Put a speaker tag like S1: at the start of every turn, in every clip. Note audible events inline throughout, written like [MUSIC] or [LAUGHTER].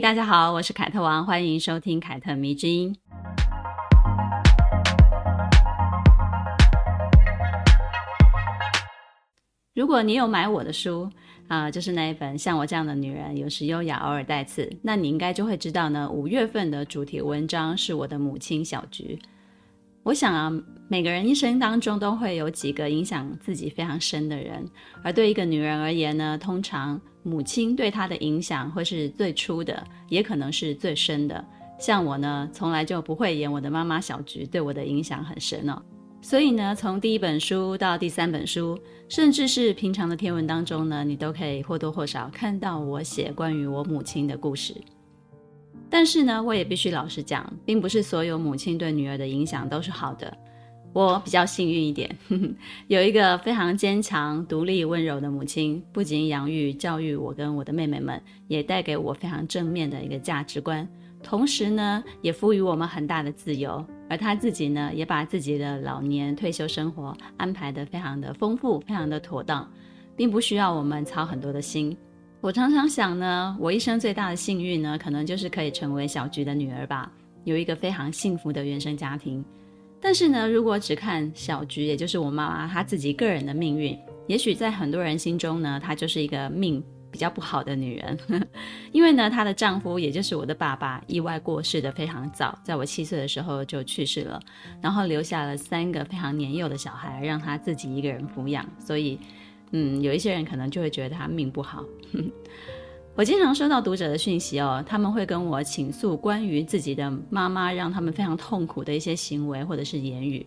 S1: 大家好，我是凯特王，欢迎收听凯特迷之音。如果你有买我的书啊、就是那一本《像我这样的女人，有时优雅，偶尔带刺》，那你应该就会知道呢。五月份的主题文章是我的母亲小菊。我想啊，每个人一生当中都会有几个影响自己非常深的人，而对一个女人而言呢，通常母亲对她的影响会是最初的，也可能是最深的。像我呢，从来就不会演我的妈妈小菊，对我的影响很深哦。所以呢，从第一本书到第三本书，甚至是平常的天文当中呢，你都可以或多或少看到我写关于我母亲的故事。但是呢，我也必须老实讲，并不是所有母亲对女儿的影响都是好的。我比较幸运一点，[LAUGHS] 有一个非常坚强、独立、温柔的母亲，不仅养育、教育我跟我的妹妹们，也带给我非常正面的一个价值观。同时呢，也赋予我们很大的自由。而她自己呢，也把自己的老年退休生活安排得非常的丰富，非常的妥当，并不需要我们操很多的心。我常常想呢，我一生最大的幸运呢，可能就是可以成为小菊的女儿吧，有一个非常幸福的原生家庭。但是呢，如果只看小菊，也就是我妈妈她自己个人的命运，也许在很多人心中呢，她就是一个命。比较不好的女人，[LAUGHS] 因为呢，她的丈夫也就是我的爸爸，意外过世的非常早，在我七岁的时候就去世了，然后留下了三个非常年幼的小孩，让她自己一个人抚养。所以，嗯，有一些人可能就会觉得她命不好。我经常收到读者的讯息哦，他们会跟我倾诉关于自己的妈妈让他们非常痛苦的一些行为或者是言语。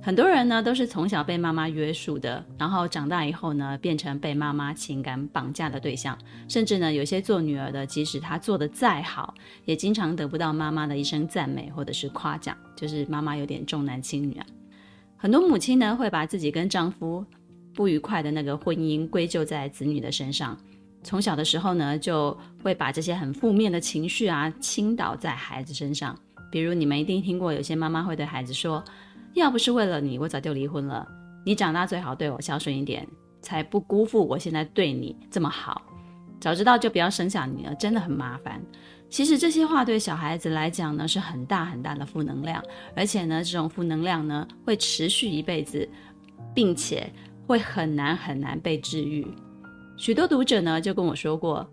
S1: 很多人呢都是从小被妈妈约束的，然后长大以后呢变成被妈妈情感绑架的对象，甚至呢有些做女儿的，即使她做得再好，也经常得不到妈妈的一声赞美或者是夸奖，就是妈妈有点重男轻女啊。很多母亲呢会把自己跟丈夫不愉快的那个婚姻归咎在子女的身上，从小的时候呢就会把这些很负面的情绪啊倾倒在孩子身上，比如你们一定听过有些妈妈会对孩子说。要不是为了你，我早就离婚了。你长大最好对我孝顺一点，才不辜负我现在对你这么好。早知道就不要生下你了，真的很麻烦。其实这些话对小孩子来讲呢，是很大很大的负能量，而且呢，这种负能量呢，会持续一辈子，并且会很难很难被治愈。许多读者呢就跟我说过，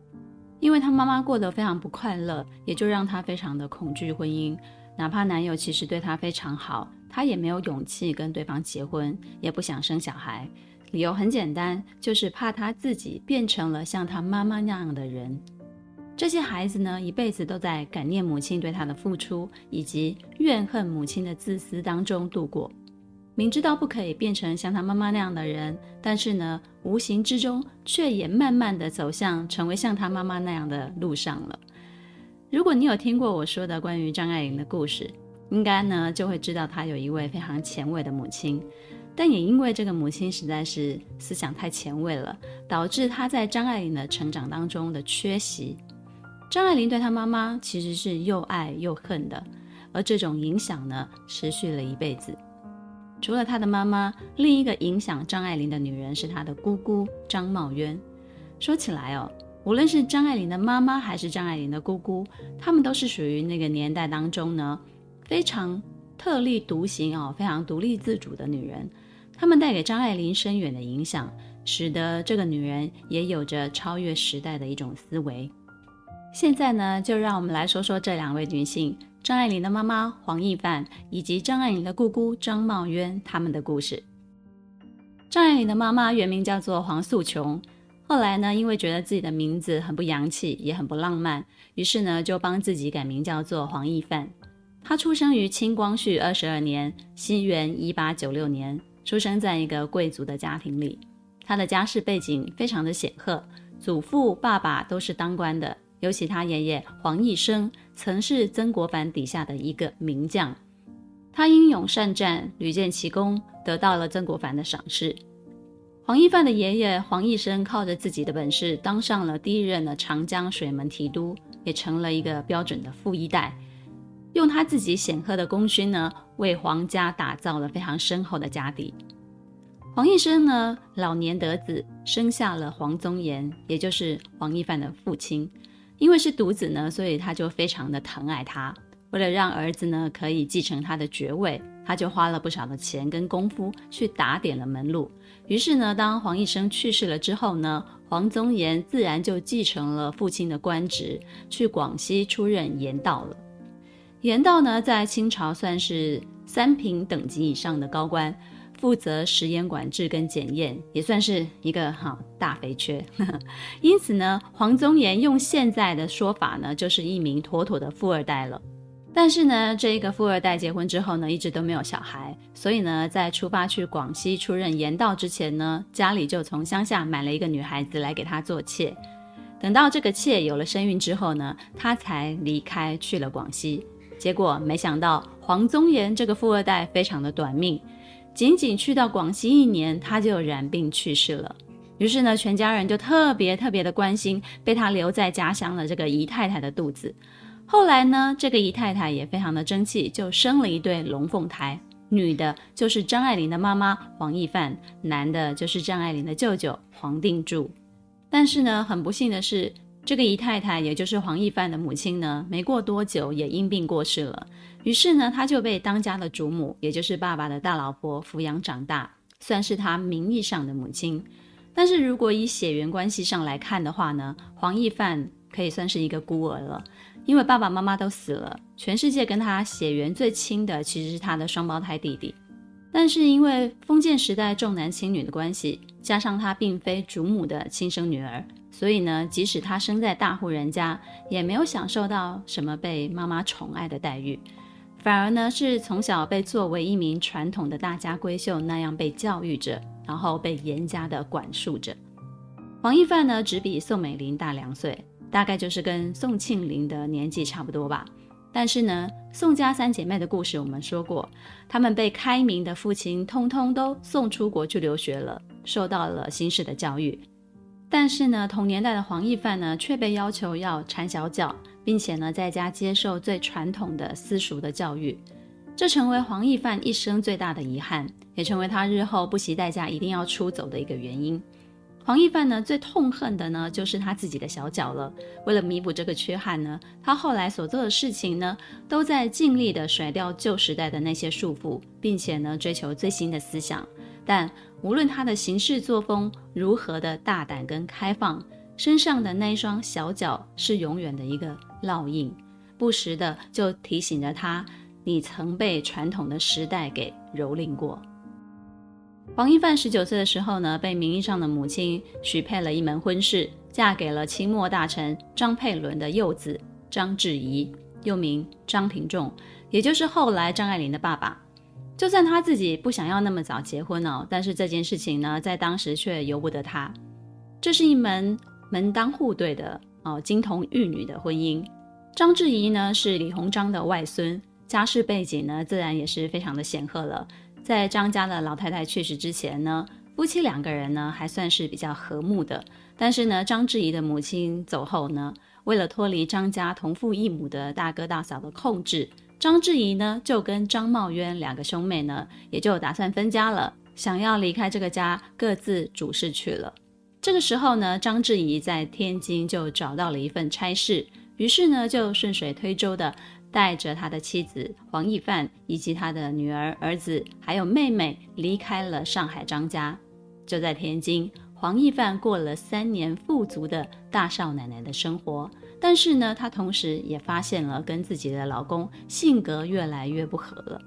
S1: 因为她妈妈过得非常不快乐，也就让她非常的恐惧婚姻，哪怕男友其实对她非常好。她也没有勇气跟对方结婚，也不想生小孩，理由很简单，就是怕她自己变成了像她妈妈那样的人。这些孩子呢，一辈子都在感念母亲对她的付出，以及怨恨母亲的自私当中度过。明知道不可以变成像他妈妈那样的人，但是呢，无形之中却也慢慢的走向成为像他妈妈那样的路上了。如果你有听过我说的关于张爱玲的故事，应该呢，就会知道她有一位非常前卫的母亲，但也因为这个母亲实在是思想太前卫了，导致她在张爱玲的成长当中的缺席。张爱玲对她妈妈其实是又爱又恨的，而这种影响呢，持续了一辈子。除了她的妈妈，另一个影响张爱玲的女人是她的姑姑张茂渊。说起来哦，无论是张爱玲的妈妈还是张爱玲的姑姑，她们都是属于那个年代当中呢。非常特立独行哦，非常独立自主的女人，她们带给张爱玲深远的影响，使得这个女人也有着超越时代的一种思维。现在呢，就让我们来说说这两位女性：张爱玲的妈妈黄亦范以及张爱玲的姑姑张茂渊，他们的故事。张爱玲的妈妈原名叫做黄素琼，后来呢，因为觉得自己的名字很不洋气，也很不浪漫，于是呢，就帮自己改名叫做黄亦范。她出生于清光绪二十二年，西元一八九六年，出生在一个贵族的家庭里。他的家世背景非常的显赫，祖父、爸爸都是当官的，尤其他爷爷黄义生曾是曾国藩底下的一个名将。他英勇善战，屡建奇功，得到了曾国藩的赏识。黄义范的爷爷黄义生靠着自己的本事，当上了第一任的长江水门提督，也成了一个标准的富一代。用他自己显赫的功勋呢，为黄家打造了非常深厚的家底。黄义生呢，老年得子，生下了黄宗炎，也就是黄义范的父亲。因为是独子呢，所以他就非常的疼爱他。为了让儿子呢可以继承他的爵位，他就花了不少的钱跟功夫去打点了门路。于是呢，当黄义生去世了之后呢，黄宗炎自然就继承了父亲的官职，去广西出任盐道了。盐道呢，在清朝算是三品等级以上的高官，负责食盐管制跟检验，也算是一个哈大肥缺。[LAUGHS] 因此呢，黄宗炎用现在的说法呢，就是一名妥妥的富二代了。但是呢，这一个富二代结婚之后呢，一直都没有小孩，所以呢，在出发去广西出任盐道之前呢，家里就从乡下买了一个女孩子来给他做妾。等到这个妾有了身孕之后呢，他才离开去了广西。结果没想到黄宗炎这个富二代非常的短命，仅仅去到广西一年，他就染病去世了。于是呢，全家人就特别特别的关心被他留在家乡的这个姨太太的肚子。后来呢，这个姨太太也非常的争气，就生了一对龙凤胎，女的就是张爱玲的妈妈黄亦范，男的就是张爱玲的舅舅黄定柱。但是呢，很不幸的是，这个姨太太也就是黄义范的母亲呢，没过多久也因病过世了。于是呢，她就被当家的主母，也就是爸爸的大老婆抚养长大，算是他名义上的母亲。但是如果以血缘关系上来看的话呢，黄义范可以算是一个孤儿了。因为爸爸妈妈都死了，全世界跟他血缘最亲的其实是他的双胞胎弟弟。但是因为封建时代重男轻女的关系，加上他并非主母的亲生女儿，所以呢，即使他生在大户人家，也没有享受到什么被妈妈宠爱的待遇，反而呢是从小被作为一名传统的大家闺秀那样被教育着，然后被严加的管束着。黄义范呢，只比宋美龄大两岁。大概就是跟宋庆龄的年纪差不多吧，但是呢，宋家三姐妹的故事我们说过，她们被开明的父亲通通都送出国去留学了，受到了新式的教育。但是呢，同年代的黄义范呢，却被要求要缠小脚，并且呢，在家接受最传统的私塾的教育，这成为黄义范一生最大的遗憾，也成为他日后不惜代价一定要出走的一个原因。黄义范呢，最痛恨的呢，就是他自己的小脚了。为了弥补这个缺憾呢，他后来所做的事情呢，都在尽力的甩掉旧时代的那些束缚，并且呢，追求最新的思想。但无论他的行事作风如何的大胆跟开放，身上的那一双小脚是永远的一个烙印，不时的就提醒着他，你曾被传统的时代给蹂躏过。黄一范十九岁的时候呢，被名义上的母亲许配了一门婚事，嫁给了清末大臣张佩伦的幼子张志仪，又名张廷仲，也就是后来张爱玲的爸爸。就算他自己不想要那么早结婚哦，但是这件事情呢，在当时却由不得他。这是一门门当户对的哦，金童玉女的婚姻。张志怡呢，是李鸿章的外孙，家世背景呢，自然也是非常的显赫了。在张家的老太太去世之前呢，夫妻两个人呢还算是比较和睦的。但是呢，张志怡的母亲走后呢，为了脱离张家同父异母的大哥大嫂的控制，张志怡呢就跟张茂渊两个兄妹呢也就打算分家了，想要离开这个家，各自主事去了。这个时候呢，张志怡在天津就找到了一份差事，于是呢就顺水推舟的。带着他的妻子黄义范以及他的女儿、儿子，还有妹妹离开了上海张家，就在天津，黄义范过了三年富足的大少奶奶的生活。但是呢，她同时也发现了跟自己的老公性格越来越不合了。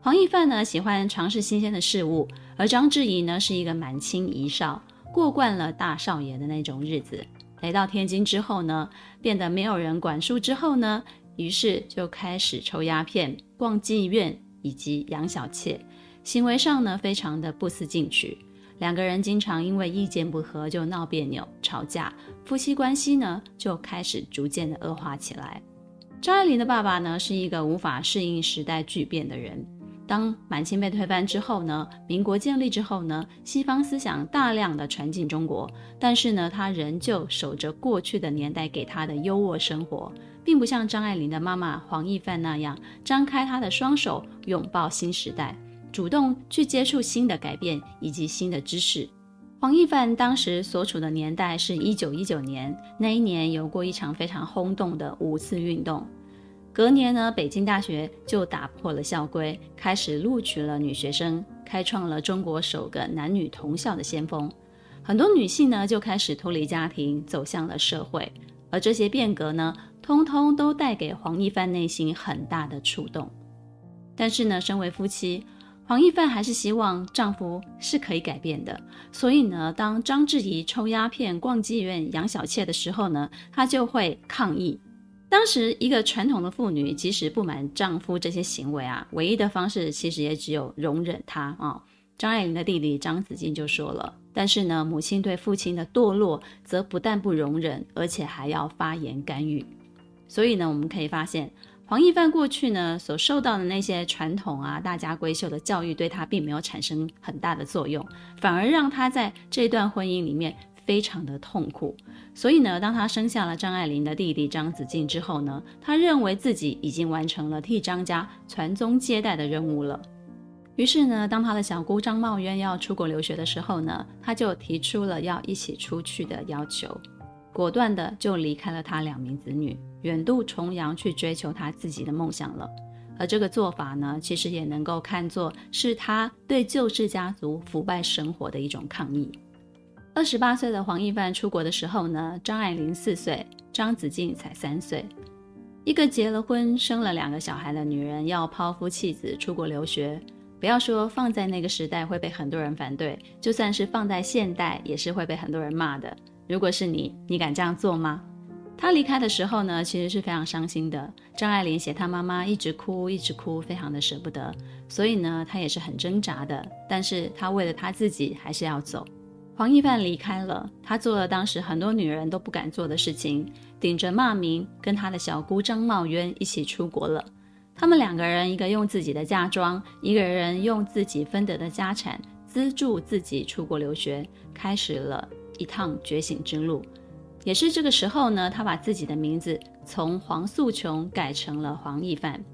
S1: 黄义范呢，喜欢尝试新鲜的事物，而张志怡呢，是一个满清遗少，过惯了大少爷的那种日子。来到天津之后呢，变得没有人管束之后呢，于是就开始抽鸦片、逛妓院以及养小妾，行为上呢非常的不思进取。两个人经常因为意见不合就闹别扭、吵架，夫妻关系呢就开始逐渐的恶化起来。张爱玲的爸爸呢是一个无法适应时代巨变的人，当满清被推翻之后呢，民国建立之后呢，西方思想大量的传进中国，但是呢，他仍旧守着过去的年代给他的优渥生活，并不像张爱玲的妈妈黄亦范那样张开他的双手拥抱新时代，主动去接触新的改变以及新的知识。黄懿范当时所处的年代是一九一九年，那一年有过一场非常轰动的五四运动。隔年呢，北京大学就打破了校规，开始录取了女学生，开创了中国首个男女同校的先锋。很多女性呢就开始脱离家庭，走向了社会。而这些变革呢，通通都带给黄懿范内心很大的触动。但是呢，身为夫妻，黄一凡还是希望丈夫是可以改变的。所以呢，当张志怡抽鸦片、逛妓院、养小妾的时候呢，她就会抗议。当时，一个传统的妇女，即使不满丈夫这些行为啊，唯一的方式其实也只有容忍他啊。张爱玲的弟弟张子静就说了，但是呢，母亲对父亲的堕落，则不但不容忍，而且还要发言干预。所以呢，我们可以发现，黄懿范过去呢所受到的那些传统啊、大家闺秀的教育，对他并没有产生很大的作用，反而让他在这段婚姻里面。非常的痛苦，所以呢，当他生下了张爱玲的弟弟张子静之后呢，他认为自己已经完成了替张家传宗接代的任务了。于是呢，当他的小姑张茂渊要出国留学的时候呢，他就提出了要一起出去的要求，果断的就离开了他两名子女，远渡重洋去追求他自己的梦想了。而这个做法呢，其实也能够看作是他对旧式家族腐败生活的一种抗议。二十八岁的黄懿范出国的时候呢，张爱玲四岁，张子静才三岁。一个结了婚、生了两个小孩的女人要抛夫弃子出国留学，不要说放在那个时代会被很多人反对，就算是放在现代也是会被很多人骂的。如果是你，你敢这样做吗？她离开的时候呢，其实是非常伤心的。张爱玲写她妈妈一直哭，一直哭，非常的舍不得，所以呢，她也是很挣扎的。但是她为了她自己，还是要走。黄懿范离开了，她做了当时很多女人都不敢做的事情，顶着骂名，跟她的小姑张茂渊一起出国了。他们两个人，一个用自己的嫁妆，一个人用自己分得的家产资助自己出国留学，开始了一趟觉醒之路。也是这个时候呢，他把自己的名字从黄素琼改成了黄懿范。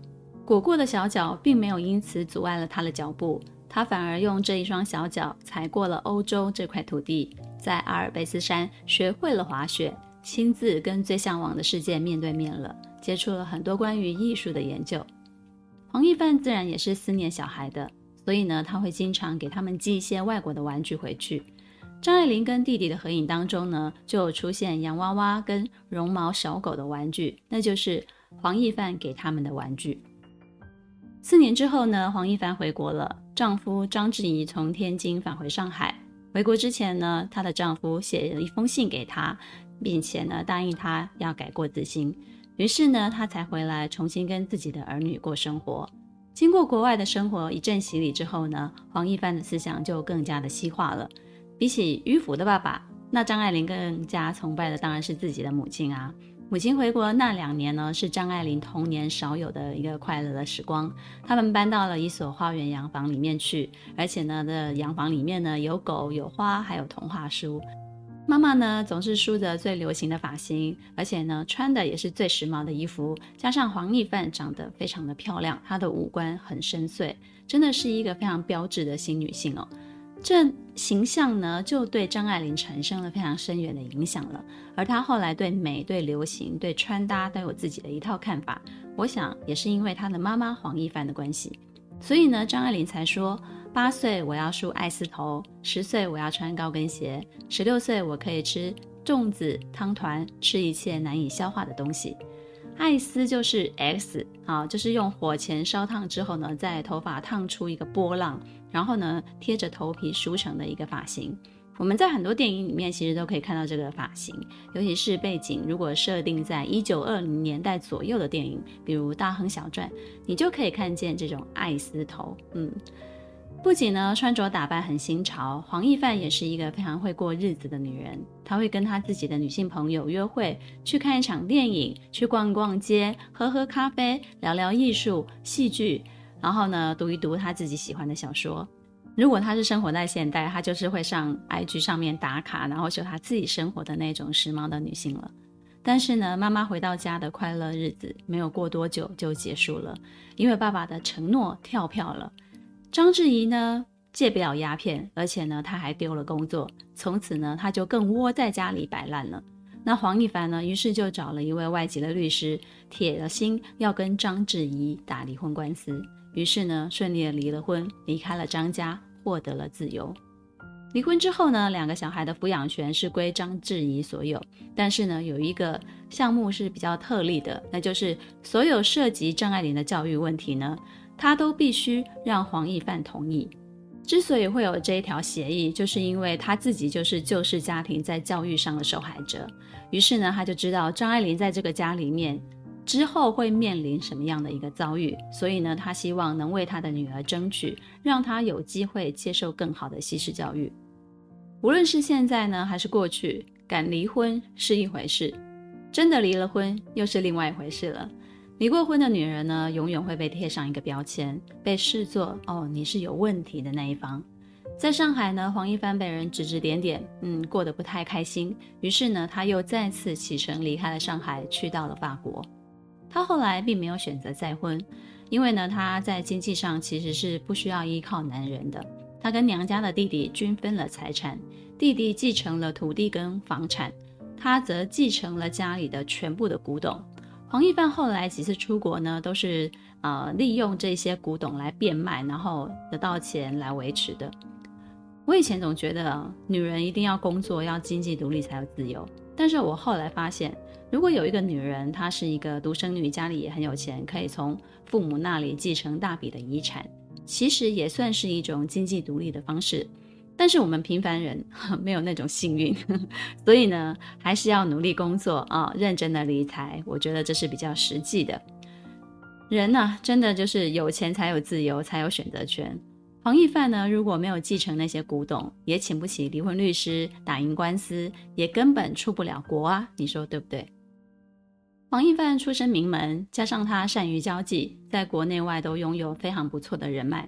S1: 裹过的小脚并没有因此阻碍了他的脚步。他反而用这一双小脚踩过了欧洲这块土地，在阿尔卑斯山学会了滑雪，亲自跟最向往的世界面对面了，接触了很多关于艺术的研究。黄懿范自然也是思念小孩的，所以呢，他会经常给他们寄一些外国的玩具回去。张爱玲跟弟弟的合影当中呢，就有出现洋娃娃跟绒毛小狗的玩具，那就是黄懿范给他们的玩具。四年之后呢，黄懿范回国了。丈夫张志怡从天津返回上海。回国之前呢，她的丈夫写了一封信给她，并且呢答应她要改过自新。于是呢，她才回来重新跟自己的儿女过生活。经过国外的生活一阵洗礼之后呢，黄懿范的思想就更加的西化了。比起迂腐的爸爸，那张爱玲更加崇拜的当然是自己的母亲啊。母亲回国那两年呢，是张爱玲童年少有的一个快乐的时光。他们搬到了一所花园洋房里面去，而且呢，的洋房里面呢有狗、有花，还有童话书。妈妈呢总是梳着最流行的发型，而且呢穿的也是最时髦的衣服。加上黄懿范长得非常的漂亮，她的五官很深邃，真的是一个非常标致的新女性哦。这形象呢，就对张爱玲产生了非常深远的影响了。而她后来对美、对流行、对穿搭都有自己的一套看法。我想也是因为她的妈妈黄一帆的关系，所以呢，张爱玲才说：八岁我要梳爱丝头，十岁我要穿高跟鞋，十六岁我可以吃粽子、汤团，吃一切难以消化的东西。爱丝就是 X 啊，就是用火钳烧烫之后呢，在头发烫出一个波浪。然后呢，贴着头皮梳成的一个发型，我们在很多电影里面其实都可以看到这个发型，尤其是背景如果设定在一九二零年代左右的电影，比如《大亨小传》，你就可以看见这种爱丝头。嗯，不仅呢穿着打扮很新潮，黄奕范也是一个非常会过日子的女人。她会跟她自己的女性朋友约会，去看一场电影，去逛逛街，喝喝咖啡，聊聊艺术、戏剧。然后呢，读一读他自己喜欢的小说。如果他是生活在现代，他就是会上 IG 上面打卡，然后秀他自己生活的那种时髦的女性了。但是呢，妈妈回到家的快乐日子没有过多久就结束了，因为爸爸的承诺跳票了。章志怡呢，戒不了鸦片，而且呢，他还丢了工作，从此呢，他就更窝在家里摆烂了。那黄一凡呢，于是就找了一位外籍的律师，铁了心要跟章志怡打离婚官司。于是呢，顺利的离了婚，离开了张家。获得了自由。离婚之后呢，两个小孩的抚养权是归张志怡所有。但是呢，有一个项目是比较特例的，那就是所有涉及张爱玲的教育问题呢，他都必须让黄奕范同意。之所以会有这一条协议，就是因为他自己就是旧式家庭在教育上的受害者。于是呢，他就知道张爱玲在这个家里面。之后会面临什么样的一个遭遇？所以呢，他希望能为他的女儿争取，让她有机会接受更好的西式教育。无论是现在呢，还是过去，敢离婚是一回事，真的离了婚又是另外一回事了。离过婚的女人呢，永远会被贴上一个标签，被视作哦，你是有问题的那一方。在上海呢，黄一帆被人指指点点，嗯，过得不太开心。于是呢，他又再次启程离开了上海，去到了法国。她后来并没有选择再婚，因为呢，她在经济上其实是不需要依靠男人的。她跟娘家的弟弟均分了财产，弟弟继承了土地跟房产，她则继承了家里的全部的古董。黄一帆后来几次出国呢，都是呃利用这些古董来变卖，然后得到钱来维持的。我以前总觉得女人一定要工作，要经济独立才有自由，但是我后来发现。如果有一个女人，她是一个独生女，家里也很有钱，可以从父母那里继承大笔的遗产，其实也算是一种经济独立的方式。但是我们平凡人 [LAUGHS] 没有那种幸运，[LAUGHS] 所以呢，还是要努力工作啊，认真的理财。我觉得这是比较实际的。人呢，真的就是有钱才有自由，才有选择权。黄义范呢，如果没有继承那些古董，也请不起离婚律师，打赢官司，也根本出不了国啊。你说对不对？黄义范出身名门，加上他善于交际，在国内外都拥有非常不错的人脉。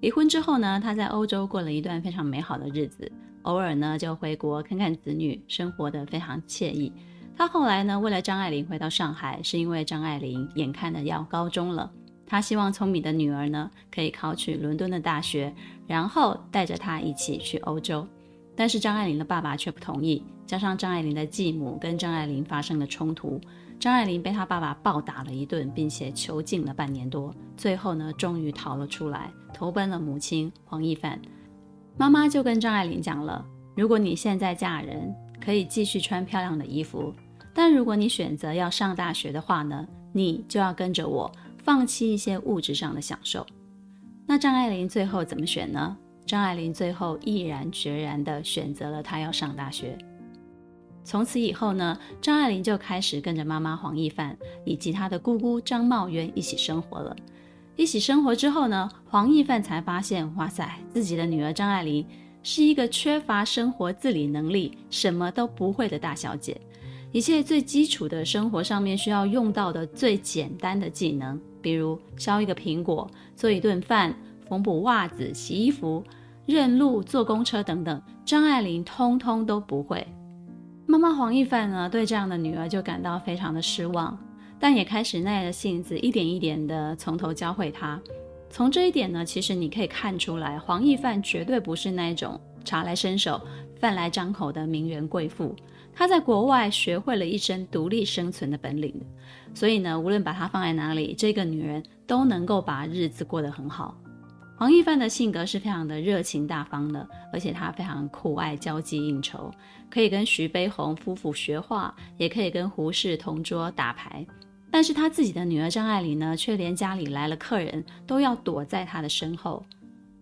S1: 离婚之后呢，他在欧洲过了一段非常美好的日子，偶尔呢就回国看看子女，生活得非常惬意。他后来呢，为了张爱玲回到上海，是因为张爱玲眼看着要高中了，他希望聪明的女儿呢可以考取伦敦的大学，然后带着她一起去欧洲。但是张爱玲的爸爸却不同意，加上张爱玲的继母跟张爱玲发生了冲突。张爱玲被她爸爸暴打了一顿，并且囚禁了半年多，最后呢，终于逃了出来，投奔了母亲黄义范。妈妈就跟张爱玲讲了：如果你现在嫁人，可以继续穿漂亮的衣服；但如果你选择要上大学的话呢，你就要跟着我，放弃一些物质上的享受。那张爱玲最后怎么选呢？张爱玲最后毅然决然地选择了她要上大学。从此以后呢，张爱玲就开始跟着妈妈黄义范以及她的姑姑张茂渊一起生活了。一起生活之后呢，黄义范才发现，哇塞，自己的女儿张爱玲是一个缺乏生活自理能力、什么都不会的大小姐。一切最基础的生活上面需要用到的最简单的技能，比如削一个苹果、做一顿饭、缝补袜子、洗衣服、认路、坐公车等等，张爱玲通通都不会。妈妈黄义范呢，对这样的女儿就感到非常的失望，但也开始耐着性子，一点一点的从头教会她。从这一点呢，其实你可以看出来，黄义范绝对不是那种茶来伸手、饭来张口的名媛贵妇。她在国外学会了一身独立生存的本领，所以呢，无论把她放在哪里，这个女人都能够把日子过得很好。黄义范的性格是非常的热情大方的，而且他非常酷爱交际应酬，可以跟徐悲鸿夫妇学画，也可以跟胡适同桌打牌。但是他自己的女儿张爱玲呢，却连家里来了客人都要躲在他的身后。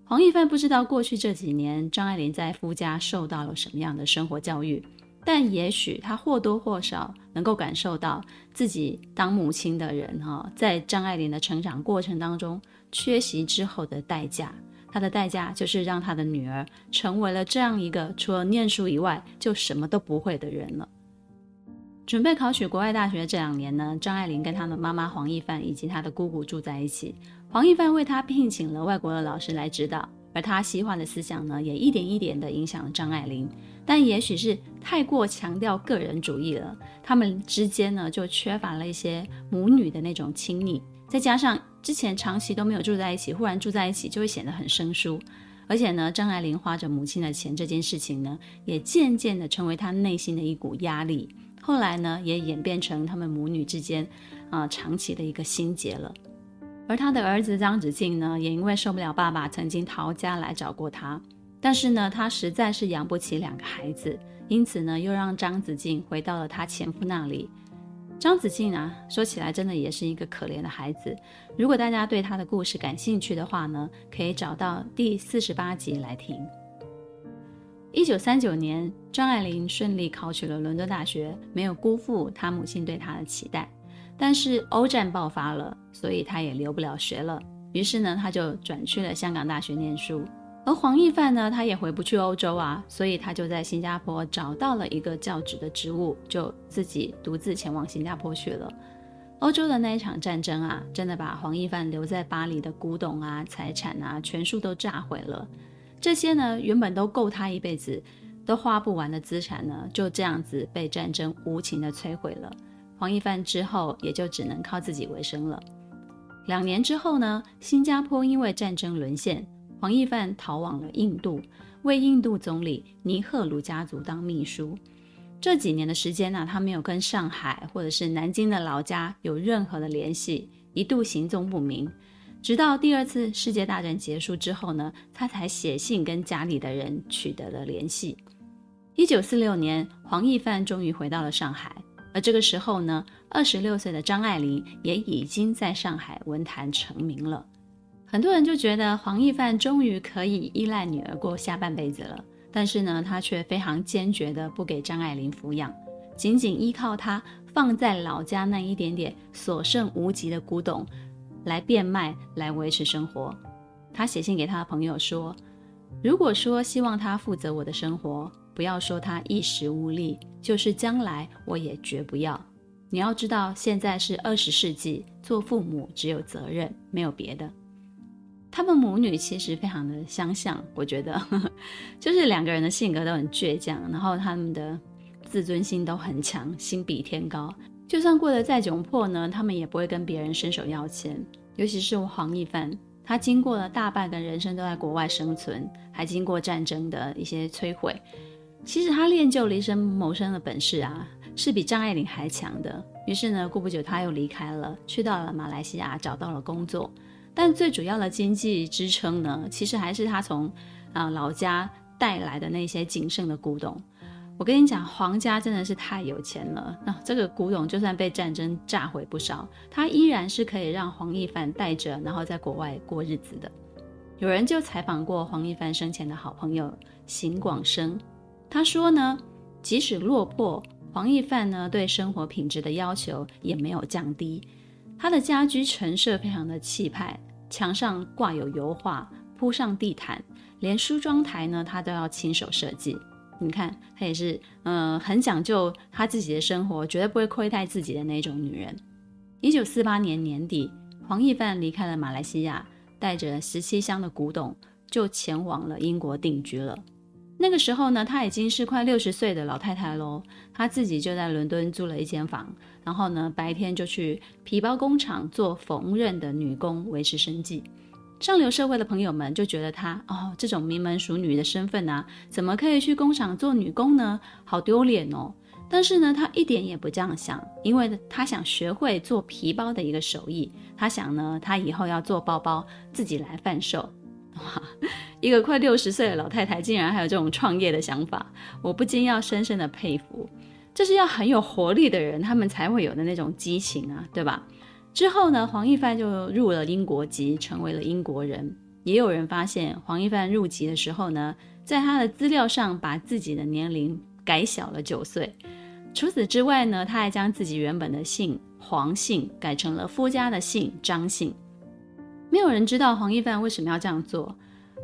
S1: 黄义范不知道过去这几年张爱玲在夫家受到了什么样的生活教育，但也许他或多或少能够感受到自己当母亲的人哈，在张爱玲的成长过程当中。缺席之后的代价，他的代价就是让他的女儿成为了这样一个除了念书以外就什么都不会的人了。准备考取国外大学这两年呢，张爱玲跟她的妈妈黄义范以及她的姑姑住在一起。黄义范为她聘请了外国的老师来指导，而他西化的思想呢，也一点一点地影响了张爱玲。但也许是太过强调个人主义了，他们之间呢就缺乏了一些母女的那种亲昵，再加上之前长期都没有住在一起，忽然住在一起就会显得很生疏。而且呢，张爱玲花着母亲的钱这件事情呢，也渐渐的成为她内心的一股压力。后来呢，也演变成他们母女之间啊、长期的一个心结了。而他的儿子张子静呢，也因为受不了爸爸曾经逃家来找过他。但是呢，他实在是养不起两个孩子，因此呢，又让张子静回到了他前夫那里。张子静啊，说起来真的也是一个可怜的孩子。如果大家对他的故事感兴趣的话呢，可以找到第四十八集来听。一九三九年，张爱玲顺利考取了伦敦大学，没有辜负她母亲对她的期待。但是欧战爆发了，所以她也留不了学了。于是呢，她就转去了香港大学念书。而黄义范呢，他也回不去欧洲啊，所以他就在新加坡找到了一个教职的职务，就自己独自前往新加坡去了。欧洲的那一场战争啊，真的把黄义范留在巴黎的古董啊、财产啊，全数都炸毁了。这些呢，原本都够他一辈子都花不完的资产呢，就这样子被战争无情的摧毁了。黄义范之后也就只能靠自己为生了。两年之后呢，新加坡因为战争沦陷。黄义范逃往了印度，为印度总理尼赫鲁家族当秘书。这几年的时间呢、他没有跟上海或者是南京的老家有任何的联系，一度行踪不明。直到第二次世界大战结束之后呢，他才写信跟家里的人取得了联系。一九四六年，黄义范终于回到了上海，而这个时候呢，二十六岁的张爱玲也已经在上海文坛成名了。很多人就觉得黄义范终于可以依赖女儿过下半辈子了，但是呢，他却非常坚决的不给张爱玲抚养，仅仅依靠他放在老家那一点点所剩无几的古董来变卖来维持生活。他写信给他的朋友说：“如果说希望他负责我的生活，不要说他一时无力，就是将来我也绝不要。你要知道，现在是二十世纪，做父母只有责任，没有别的。”他们母女其实非常的相像，我觉得，[LAUGHS] 就是两个人的性格都很倔强，然后他们的自尊心都很强，心比天高。就算过得再窘迫呢，他们也不会跟别人伸手要钱。尤其是黄义范，他经过了大半的人生都在国外生存，还经过战争的一些摧毁。其实他练就了一身谋生的本事啊，是比张爱玲还强的。于是呢，过不久他又离开了，去到了马来西亚，找到了工作。但最主要的经济支撑呢，其实还是他从啊、老家带来的那些仅剩的古董。我跟你讲，黄家真的是太有钱了。那这个古董就算被战争炸毁不少，他依然是可以让黄义范带着，然后在国外过日子的。有人就采访过黄义范生前的好朋友邢广生，他说呢，即使落魄，黄义范呢对生活品质的要求也没有降低。他的家居陈设非常的气派。墙上挂有油画，铺上地毯，连梳妆台呢，他都要亲手设计。你看，他也是，嗯、很讲究他自己的生活，绝对不会亏待自己的那种女人。一九四八年年底，黄义范离开了马来西亚，带着十七箱的古董，就前往了英国定居了。那个时候呢，她已经是快六十岁的老太太喽。她自己就在伦敦租了一间房，然后呢，白天就去皮包工厂做缝纫的女工，维持生计。上流社会的朋友们就觉得她哦，这种名门淑女的身份啊，怎么可以去工厂做女工呢？好丢脸哦！但是呢，她一点也不这样想，因为她想学会做皮包的一个手艺。她想呢，她以后要做包包，自己来贩售。哇，[LAUGHS] 一个快六十岁的老太太竟然还有这种创业的想法，我不禁要深深的佩服。这是要很有活力的人，他们才会有的那种激情啊，对吧？之后呢，黄义范就入了英国籍，成为了英国人。也有人发现，黄义范入籍的时候呢，在他的资料上把自己的年龄改小了九岁。除此之外呢，他还将自己原本的姓黄姓改成了夫家的姓张姓。没有人知道黄义范为什么要这样做，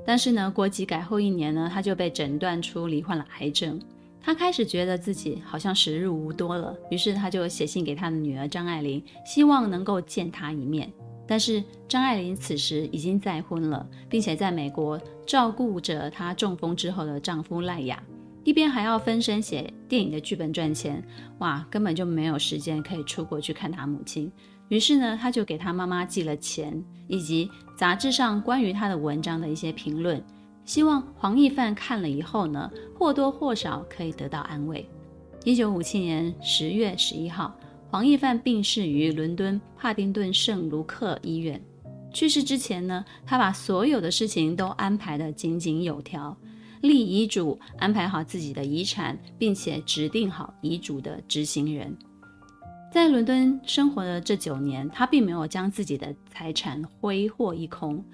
S1: 但是呢，国籍改后一年呢，他就被诊断出罹患了癌症。他开始觉得自己好像时日无多了，于是他就写信给他的女儿张爱玲，希望能够见她一面。但是张爱玲此时已经再婚了，并且在美国照顾着她中风之后的丈夫赖雅，一边还要分身写电影的剧本赚钱，哇，根本就没有时间可以出国去看她母亲。于是呢，他就给她妈妈寄了钱，以及杂志上关于她的文章的一些评论，希望黄义范看了以后呢，或多或少可以得到安慰。一九五七年十月十一号。黄义范病逝于伦敦帕丁顿圣卢克医院。去世之前呢，他把所有的事情都安排得井井有条，立遗嘱，安排好自己的遗产，并且指定好遗嘱的执行人。在伦敦生活的这九年，他并没有将自己的财产挥霍一空。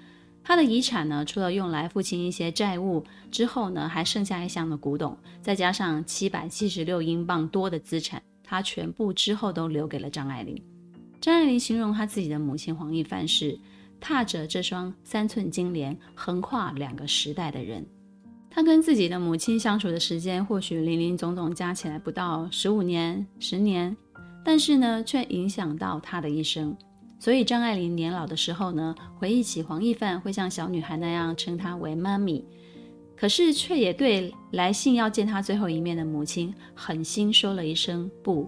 S1: 他的遗产呢，除了用来付清一些债务之后呢，还剩下一箱的古董，再加上七百七十六英镑多的资产。他全部之后都留给了张爱玲。张爱玲形容她自己的母亲黄义范是踏着这双三寸金莲横跨两个时代的人。她跟自己的母亲相处的时间或许林林总总加起来不到十五年、十年，但是呢，却影响到她的一生。所以张爱玲年老的时候呢，回忆起黄义范，会像小女孩那样称她为妈咪。可是，却也对来信要见她最后一面的母亲狠心说了一声不，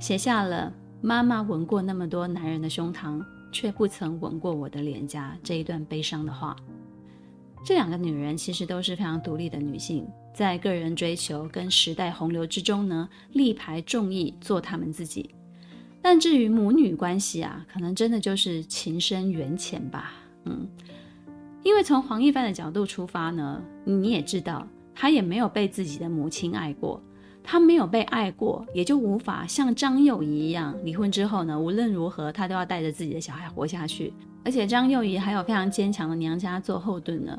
S1: 写下了“妈妈吻过那么多男人的胸膛，却不曾吻过我的脸颊”这一段悲伤的话。这两个女人其实都是非常独立的女性，在个人追求跟时代洪流之中呢，力排众议，做她们自己。但至于母女关系啊，可能真的就是情深缘浅吧，嗯。因为从黄义范的角度出发呢，你也知道，他也没有被自己的母亲爱过，他没有被爱过，也就无法像张幼仪一样，离婚之后呢，无论如何他都要带着自己的小孩活下去。而且张幼仪还有非常坚强的娘家做后盾呢。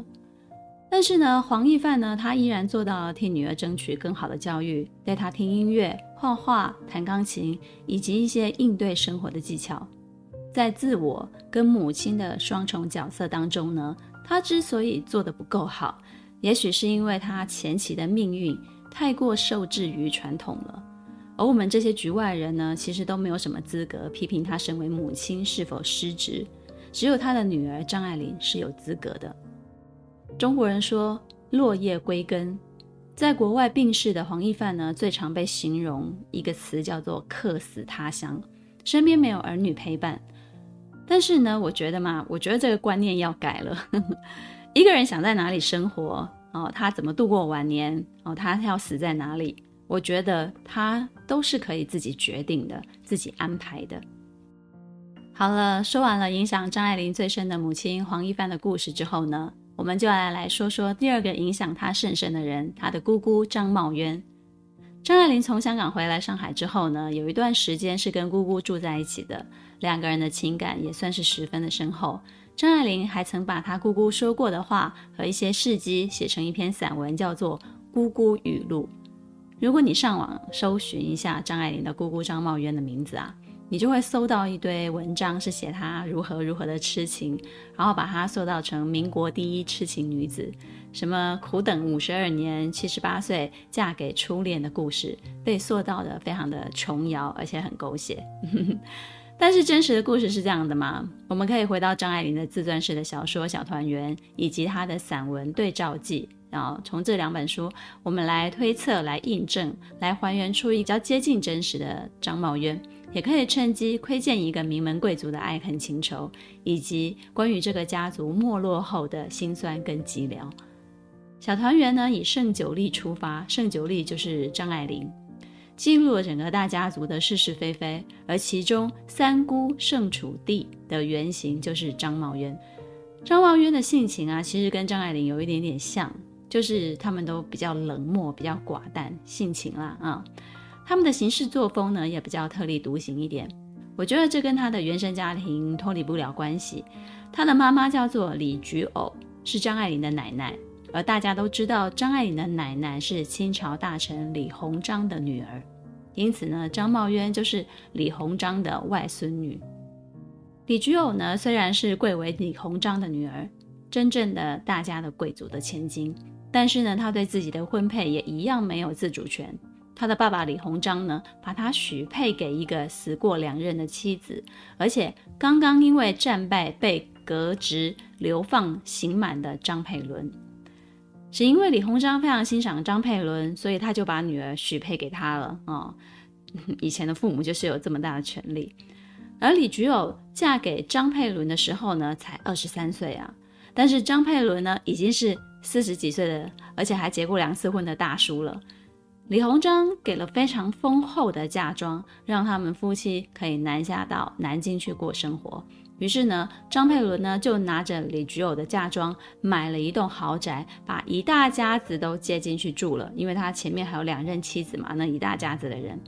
S1: 但是呢，黄义范呢，他依然做到了替女儿争取更好的教育，带她听音乐、画画、弹钢琴，以及一些应对生活的技巧。在自我跟母亲的双重角色当中呢，他之所以做得不够好，也许是因为他前期的命运太过受制于传统了。而我们这些局外人呢，其实都没有什么资格批评他身为母亲是否失职，只有他的女儿张爱玲是有资格的。中国人说落叶归根，在国外病逝的黄义范呢，最常被形容一个词叫做客死他乡，身边没有儿女陪伴。但是呢，我觉得嘛，我觉得这个观念要改了。[LAUGHS] 一个人想在哪里生活哦，他怎么度过晚年哦，他要死在哪里，我觉得他都是可以自己决定的，自己安排的。好了，说完了影响张爱玲最深的母亲黄义范的故事之后呢，我们就来来说说第二个影响她甚深的人，她的姑姑张茂渊。张爱玲从香港回来上海之后呢，有一段时间是跟姑姑住在一起的。两个人的情感也算是十分的深厚。张爱玲还曾把她姑姑说过的话和一些事迹写成一篇散文，叫做《姑姑语录》。如果你上网搜寻一下张爱玲的姑姑张茂渊的名字啊，你就会搜到一堆文章，是写她如何如何的痴情，然后把她塑造成民国第一痴情女子，什么苦等五十二年，七十八岁嫁给初恋的故事，被塑造的非常的琼瑶，而且很狗血。[LAUGHS] 但是真实的故事是这样的吗？我们可以回到张爱玲的自传式的小说《小团圆》，以及她的散文《对照记》，然后从这两本书，我们来推测、来印证、来还原出一个比较接近真实的张茂渊，也可以趁机窥见一个名门贵族的爱恨情仇，以及关于这个家族没落后的辛酸跟寂寥。《小团圆》呢，以盛九莉出发，盛九莉就是张爱玲。记录了整个大家族的是是非非，而其中三姑盛楚地的原型就是张茂渊。张茂渊的性情啊，其实跟张爱玲有一点点像，就是他们都比较冷漠、比较寡淡性情啦啊。他们的行事作风呢，也比较特立独行一点。我觉得这跟他的原生家庭脱离不了关系。他的妈妈叫做李菊藕，是张爱玲的奶奶。而大家都知道，张爱玲的奶奶是清朝大臣李鸿章的女儿，因此呢，张茂渊就是李鸿章的外孙女。李菊藕呢，虽然是贵为李鸿章的女儿，真正的大家的贵族的千金，但是呢，她对自己的婚配也一样没有自主权。他的爸爸李鸿章呢，把他许配给一个死过两任的妻子，而且刚刚因为战败被革职流放刑满的张佩伦。只因为李鸿章非常欣赏张佩伦，所以他就把女儿许配给他了啊、哦。[LAUGHS] 以前的父母就是有这么大的权力。而李菊藕嫁给张佩伦的时候呢，才二十三岁啊。但是张佩伦呢，已经是四十几岁的，而且还结过两次婚的大叔了。李鸿章给了非常丰厚的嫁妆，让他们夫妻可以南下到南京去过生活。于是呢，张佩伦呢就拿着李菊藕的嫁妆，买了一栋豪宅，把一大家子都接进去住了。因为他前面还有两任妻子嘛，那一大家子的人。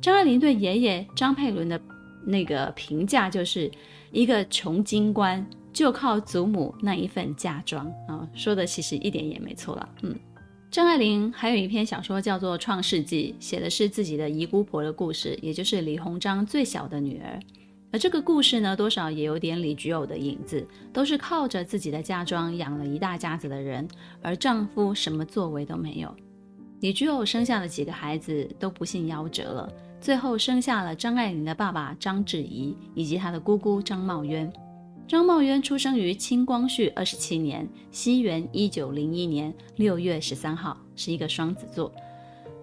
S1: 张爱玲对爷爷张佩伦的那个评价就是一个穷京官，就靠祖母那一份嫁妆啊、说的其实一点也没错了。嗯，张爱玲还有一篇小说叫做《创世纪》，写的是自己的姨姑婆的故事，也就是李鸿章最小的女儿。而这个故事呢，多少也有点李菊藕的影子，都是靠着自己的嫁妆养了一大家子的人，而丈夫什么作为都没有。李菊藕生下的几个孩子都不幸夭折了，最后生下了张爱玲的爸爸张志仪以及她的姑姑张茂渊。张茂渊出生于清光绪二十七年，西元一九零一年六月十三号，是一个双子座。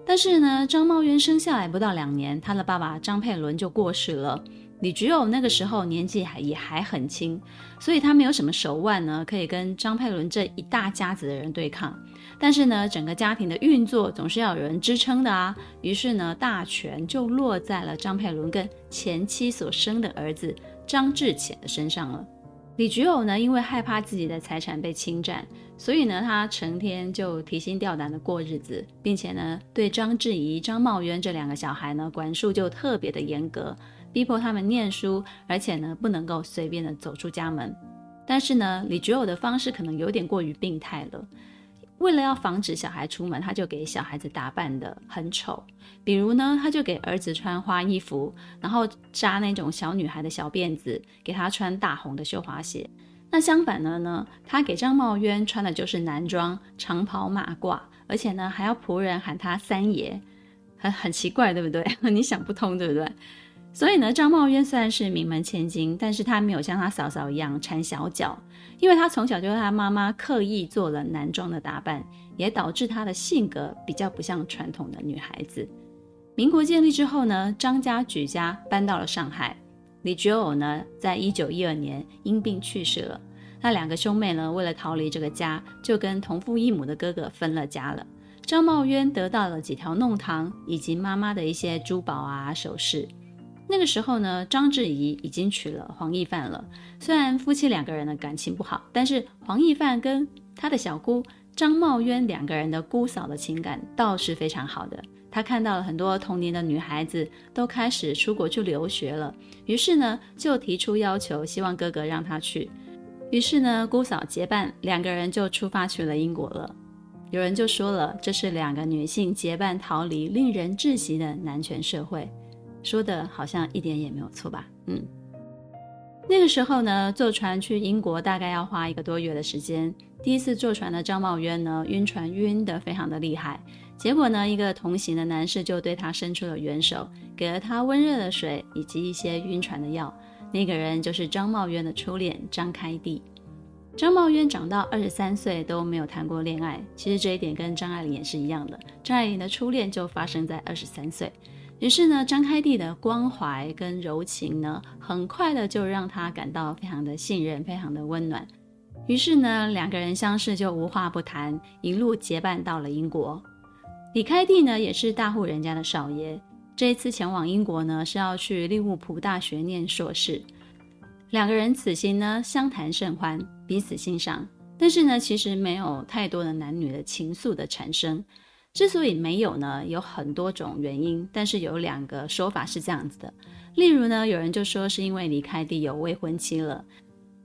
S1: 但是呢，张茂渊生下来不到两年，他的爸爸张佩伦就过世了。李菊藕那个时候年纪还也还很轻，所以他没有什么手腕呢，可以跟张佩伦这一大家子的人对抗。但是呢，整个家庭的运作总是要有人支撑的啊。于是呢，大权就落在了张佩伦跟前妻所生的儿子张志潜的身上了。李菊友呢，因为害怕自己的财产被侵占，所以呢，他成天就提心吊胆的过日子，并且呢，对张志怡、张茂渊这两个小孩呢，管束就特别的严格，逼迫他们念书，而且呢，不能够随便的走出家门。但是呢，李菊友的方式可能有点过于病态了。为了要防止小孩出门，他就给小孩子打扮得很丑。比如呢，他就给儿子穿花衣服，然后扎那种小女孩的小辫子，给他穿大红的绣花鞋。那相反的呢，他给张茂渊穿的就是男装，长袍马褂，而且呢还要仆人喊他三爷，很很奇怪，对不对？[LAUGHS] 你想不通，对不对？所以呢，张茂渊虽然是名门千金，但是他没有像他嫂嫂一样缠小脚，因为他从小就和他妈妈刻意做了男装的打扮，也导致他的性格比较不像传统的女孩子。民国建立之后呢，张家举家搬到了上海，李菊藕呢，在一九一二年因病去世了。那两个兄妹呢，为了逃离这个家，就跟同父异母的哥哥分了家了。张茂渊得到了几条弄堂以及妈妈的一些珠宝啊首饰。那个时候呢，张志怡已经娶了黄义范了。虽然夫妻两个人的感情不好，但是黄义范跟他的小姑张茂渊两个人的姑嫂的情感倒是非常好的。他看到了很多同年的女孩子都开始出国去留学了，于是呢就提出要求，希望哥哥让他去。于是呢，姑嫂结伴，两个人就出发去了英国了。有人就说了，这是两个女性结伴逃离令人窒息的男权社会。说的好像一点也没有错吧？嗯，那个时候呢，坐船去英国大概要花一个多月的时间。第一次坐船的张茂渊呢，晕船晕得非常的厉害。结果呢，一个同行的男士就对他伸出了援手，给了他温热的水以及一些晕船的药。那个人就是张茂渊的初恋张开第。张茂渊长到二十三岁都没有谈过恋爱，其实这一点跟张爱玲也是一样的。张爱玲的初恋就发生在二十三岁。于是呢，张开地的关怀跟柔情呢，很快的就让他感到非常的信任，非常的温暖。于是呢，两个人相识就无话不谈，一路结伴到了英国。李开地呢，也是大户人家的少爷，这一次前往英国呢，是要去利物浦大学念硕士。两个人此行呢，相谈甚欢，彼此欣赏，但是呢，其实没有太多的男女的情愫的产生。之所以没有呢，有很多种原因，但是有两个说法是这样子的。例如呢，有人就说是因为李开第有未婚妻了，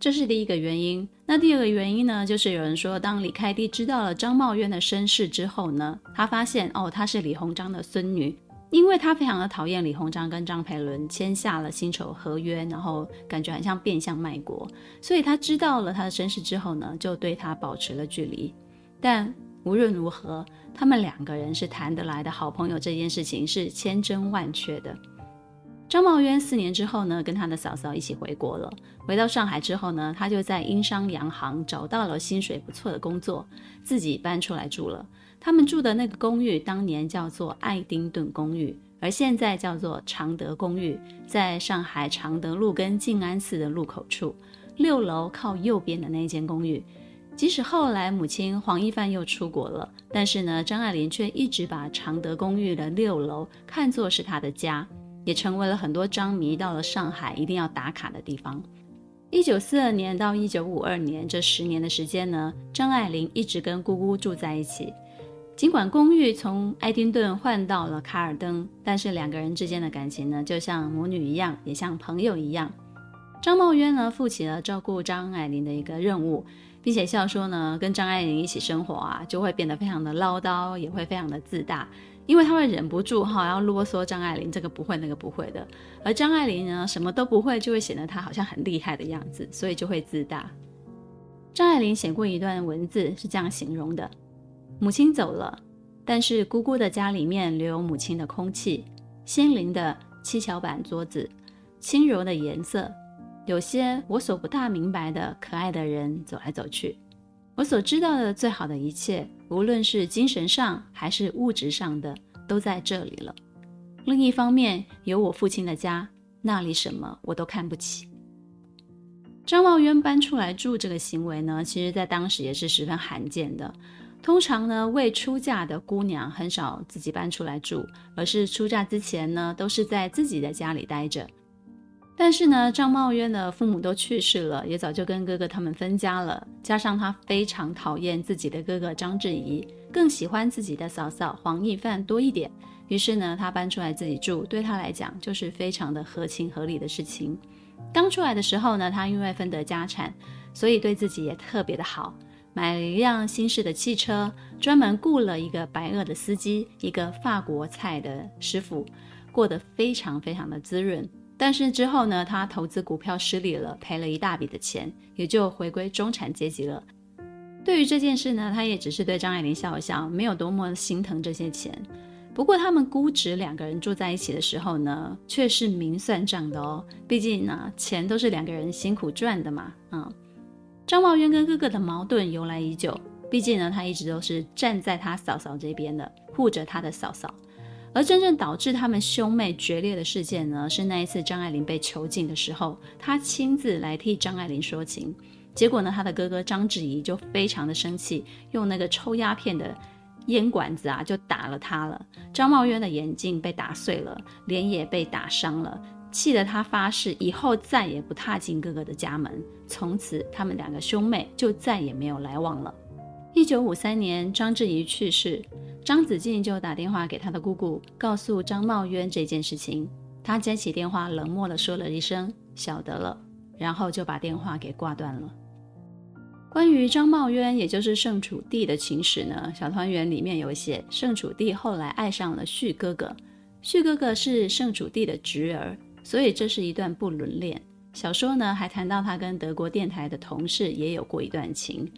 S1: 这是第一个原因。那第二个原因呢，就是有人说，当李开第知道了张茂渊的身世之后呢，他发现哦，她是李鸿章的孙女，因为他非常的讨厌李鸿章跟张培伦签下了辛丑合约，然后感觉很像变相卖国，所以他知道了他的身世之后呢，就对他保持了距离，但。无论如何，他们两个人是谈得来的好朋友，这件事情是千真万确的。张茂渊四年之后呢，跟他的嫂嫂一起回国了。回到上海之后呢，他就在英商洋行找到了薪水不错的工作，自己搬出来住了。他们住的那个公寓当年叫做爱丁顿公寓，而现在叫做常德公寓，在上海常德路跟静安寺的路口处，六楼靠右边的那间公寓。即使后来母亲黄一帆又出国了，但是呢，张爱玲却一直把常德公寓的六楼看作是她的家。也成为了很多张迷到了上海一定要打卡的地方。一九四二年到一九五二年这十年的时间呢，张爱玲一直跟姑姑住在一起。尽管公寓从爱丁顿换到了卡尔登，但是两个人之间的感情呢，就像母女一样，也像朋友一样。张茂渊呢，负起了照顾张爱玲的一个任务，并且笑说呢，跟张爱玲一起生活啊，就会变得非常的唠叨，也会非常的自大。因为他会忍不住哈，要啰嗦张爱玲这个不会那个不会的，而张爱玲呢，什么都不会，就会显得她好像很厉害的样子，所以就会自大。张爱玲写过一段文字是这样形容的：母亲走了，但是姑姑的家里面留有母亲的空气，心灵的七巧板桌子，轻柔的颜色，有些我所不大明白的可爱的人走来走去。我所知道的最好的一切，无论是精神上还是物质上的，都在这里了。另一方面，有我父亲的家，那里什么我都看不起。张茂渊搬出来住这个行为呢，其实在当时也是十分罕见的。通常呢，未出嫁的姑娘很少自己搬出来住，而是出嫁之前呢，都是在自己的家里待着。但是呢，张茂渊的父母都去世了，也早就跟哥哥他们分家了。加上他非常讨厌自己的哥哥张志怡，更喜欢自己的嫂嫂黄亦帆多一点。于是呢，他搬出来自己住，对他来讲就是非常的合情合理的事情。刚出来的时候呢，他因为分得家产，所以对自己也特别的好，买了一辆新式的汽车，专门雇了一个白俄的司机，一个法国菜的师傅，过得非常非常的滋润。但是之后呢，他投资股票失利了，赔了一大笔的钱，也就回归中产阶级了。对于这件事呢，他也只是对张爱玲笑一笑，没有多么心疼这些钱。不过他们姑侄两个人住在一起的时候呢，却是明算账的哦。毕竟呢，钱都是两个人辛苦赚的嘛。嗯，张茂渊跟哥哥的矛盾由来已久，毕竟呢，他一直都是站在他嫂嫂这边的，护着他的嫂嫂。而真正导致他们兄妹决裂的事件呢，是那一次张爱玲被囚禁的时候，他亲自来替张爱玲说情。结果呢，他的哥哥张志怡就非常的生气，用那个抽鸦片的烟管子啊，就打了他了。张茂渊的眼镜被打碎了，脸也被打伤了，气得他发誓以后再也不踏进哥哥的家门。从此，他们两个兄妹就再也没有来往了。一九五三年，张志怡去世。张子静就打电话给他的姑姑，告诉张茂渊这件事情。他接起电话，冷漠地说了一声“晓得了”，然后就把电话给挂断了。关于张茂渊，也就是盛楚地的情史呢，小团圆里面有写，盛楚地后来爱上了旭哥哥，旭哥哥是盛楚地的侄儿，所以这是一段不伦恋。小说呢还谈到他跟德国电台的同事也有过一段情。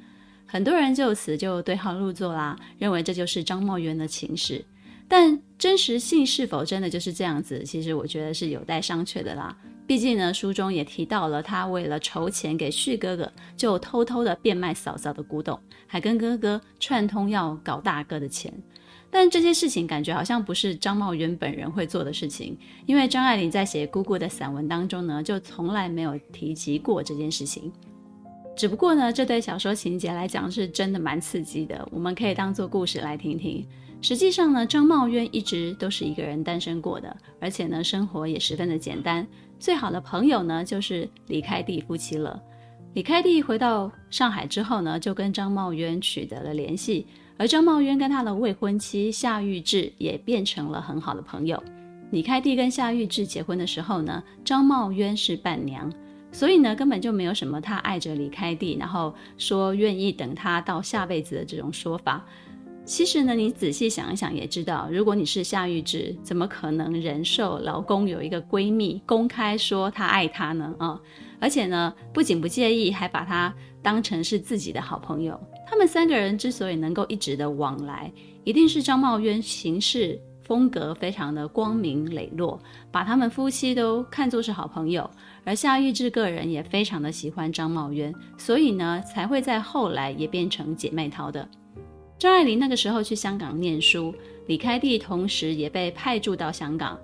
S1: 很多人就此就对号入座啦，认为这就是张茂渊的情史。但真实性是否真的就是这样子？其实我觉得是有待商榷的啦。毕竟呢，书中也提到了他为了筹钱给旭哥哥，就偷偷的变卖嫂嫂的古董，还跟哥哥串通要搞大哥的钱。但这些事情感觉好像不是张茂渊本人会做的事情，因为张爱玲在写姑姑的散文当中呢，就从来没有提及过这件事情。只不过呢，这对小说情节来讲是真的蛮刺激的，我们可以当做故事来听听。实际上呢，张茂渊一直都是一个人单身过的，而且呢，生活也十分的简单。最好的朋友呢，就是李开第夫妻了。李开第回到上海之后呢，就跟张茂渊取得了联系，而张茂渊跟他的未婚妻夏玉志也变成了很好的朋友。李开第跟夏玉志结婚的时候呢，张茂渊是伴娘。所以呢，根本就没有什么他爱着李开地，然后说愿意等他到下辈子的这种说法。其实呢，你仔细想一想也知道，如果你是夏玉芝，怎么可能忍受老公有一个闺蜜公开说他爱她呢？啊、而且呢，不仅不介意，还把她当成是自己的好朋友。他们三个人之所以能够一直的往来，一定是张茂渊行事风格非常的光明磊落，把他们夫妻都看作是好朋友。而夏玉志个人也非常的喜欢张茂渊，所以呢，才会在后来也变成姐妹淘的。张爱玲那个时候去香港念书，李开地同时也被派驻到香港。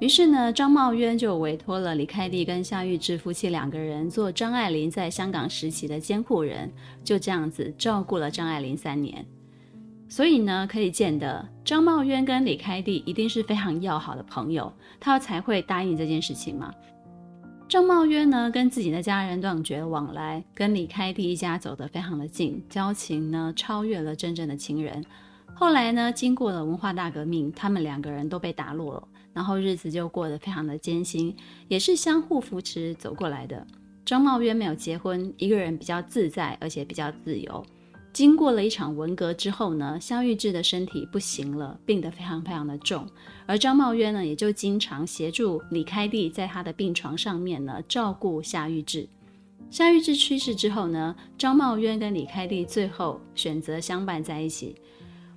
S1: 于是呢，张茂渊就委托了李开地跟夏玉志夫妻两个人做张爱玲在香港时期的监护人，就这样子照顾了张爱玲三年。所以呢，可以见得张茂渊跟李开地一定是非常要好的朋友，他才会答应这件事情嘛。张茂渊呢，跟自己的家人断绝往来，跟李开第一家走得非常的近，交情呢超越了真正的亲人。后来呢，经过了文化大革命，他们两个人都被打落了。然后日子就过得非常的艰辛，也是相互扶持走过来的。张茂渊没有结婚，一个人比较自在，而且比较自由。经过了一场文革之后呢，夏玉志的身体不行了，病得非常非常的重，而张茂渊呢，也就经常协助李开地在他的病床上面呢照顾夏玉志。夏玉志去世之后呢，张茂渊跟李开地最后选择相伴在一起。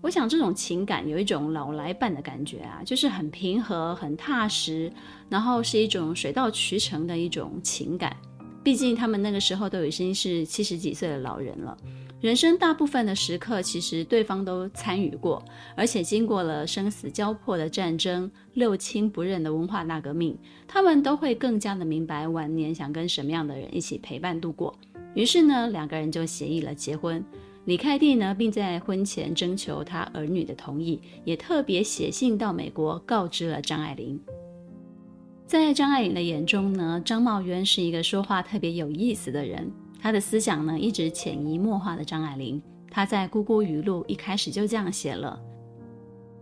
S1: 我想这种情感有一种老来伴的感觉啊，就是很平和、很踏实，然后是一种水到渠成的一种情感。毕竟他们那个时候都已经是七十几岁的老人了，人生大部分的时刻其实对方都参与过，而且经过了生死交迫的战争、六亲不认的文化大革命，他们都会更加的明白晚年想跟什么样的人一起陪伴度过。于是呢，两个人就协议了结婚。李开地呢，并在婚前征求他儿女的同意，也特别写信到美国告知了张爱玲。在张爱玲的眼中呢，张茂渊是一个说话特别有意思的人，他的思想呢一直潜移默化的张爱玲。他在《姑姑语录》一开始就这样写了：“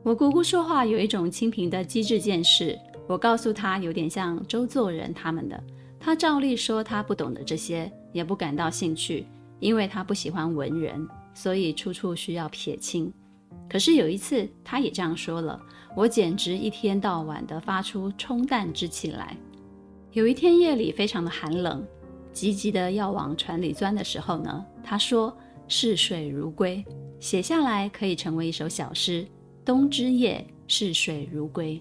S1: 我姑姑说话有一种清平的机智见识，我告诉她有点像周作人他们的，她照例说她不懂得这些，也不感到兴趣。”因为他不喜欢文人，所以处处需要撇清。可是有一次，他也这样说了：“我简直一天到晚的发出冲淡之气来。”有一天夜里非常的寒冷，急急的要往船里钻的时候呢，他说：“逝水如归。”写下来可以成为一首小诗：“冬之夜，逝水如归。”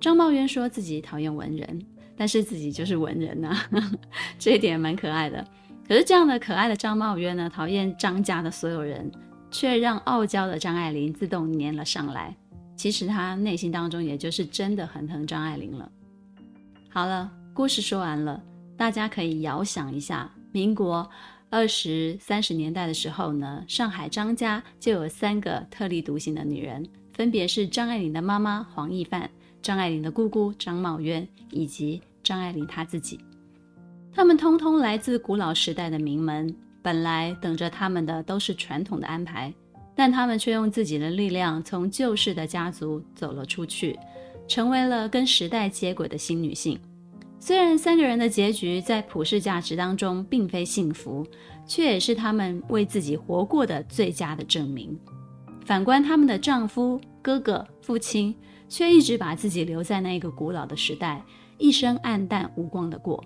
S1: 张茂渊说自己讨厌文人，但是自己就是文人呐、啊，[LAUGHS] 这一点蛮可爱的。可是这样的可爱的张茂渊呢，讨厌张家的所有人，却让傲娇的张爱玲自动粘了上来。其实他内心当中也就是真的很疼张爱玲了。好了，故事说完了，大家可以遥想一下，民国二十三十年代的时候呢，上海张家就有三个特立独行的女人，分别是张爱玲的妈妈黄亦范、张爱玲的姑姑张茂渊以及张爱玲她自己。她们通通来自古老时代的名门，本来等着她们的都是传统的安排，但她们却用自己的力量从旧式的家族走了出去，成为了跟时代接轨的新女性。虽然三个人的结局在普世价值当中并非幸福，却也是他们为自己活过的最佳的证明。反观他们的丈夫、哥哥、父亲，却一直把自己留在那个古老的时代，一生黯淡无光的过。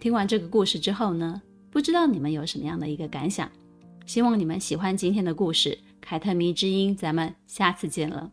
S1: 听完这个故事之后呢，不知道你们有什么样的一个感想？希望你们喜欢今天的故事，凯特迷之音，咱们下次见了。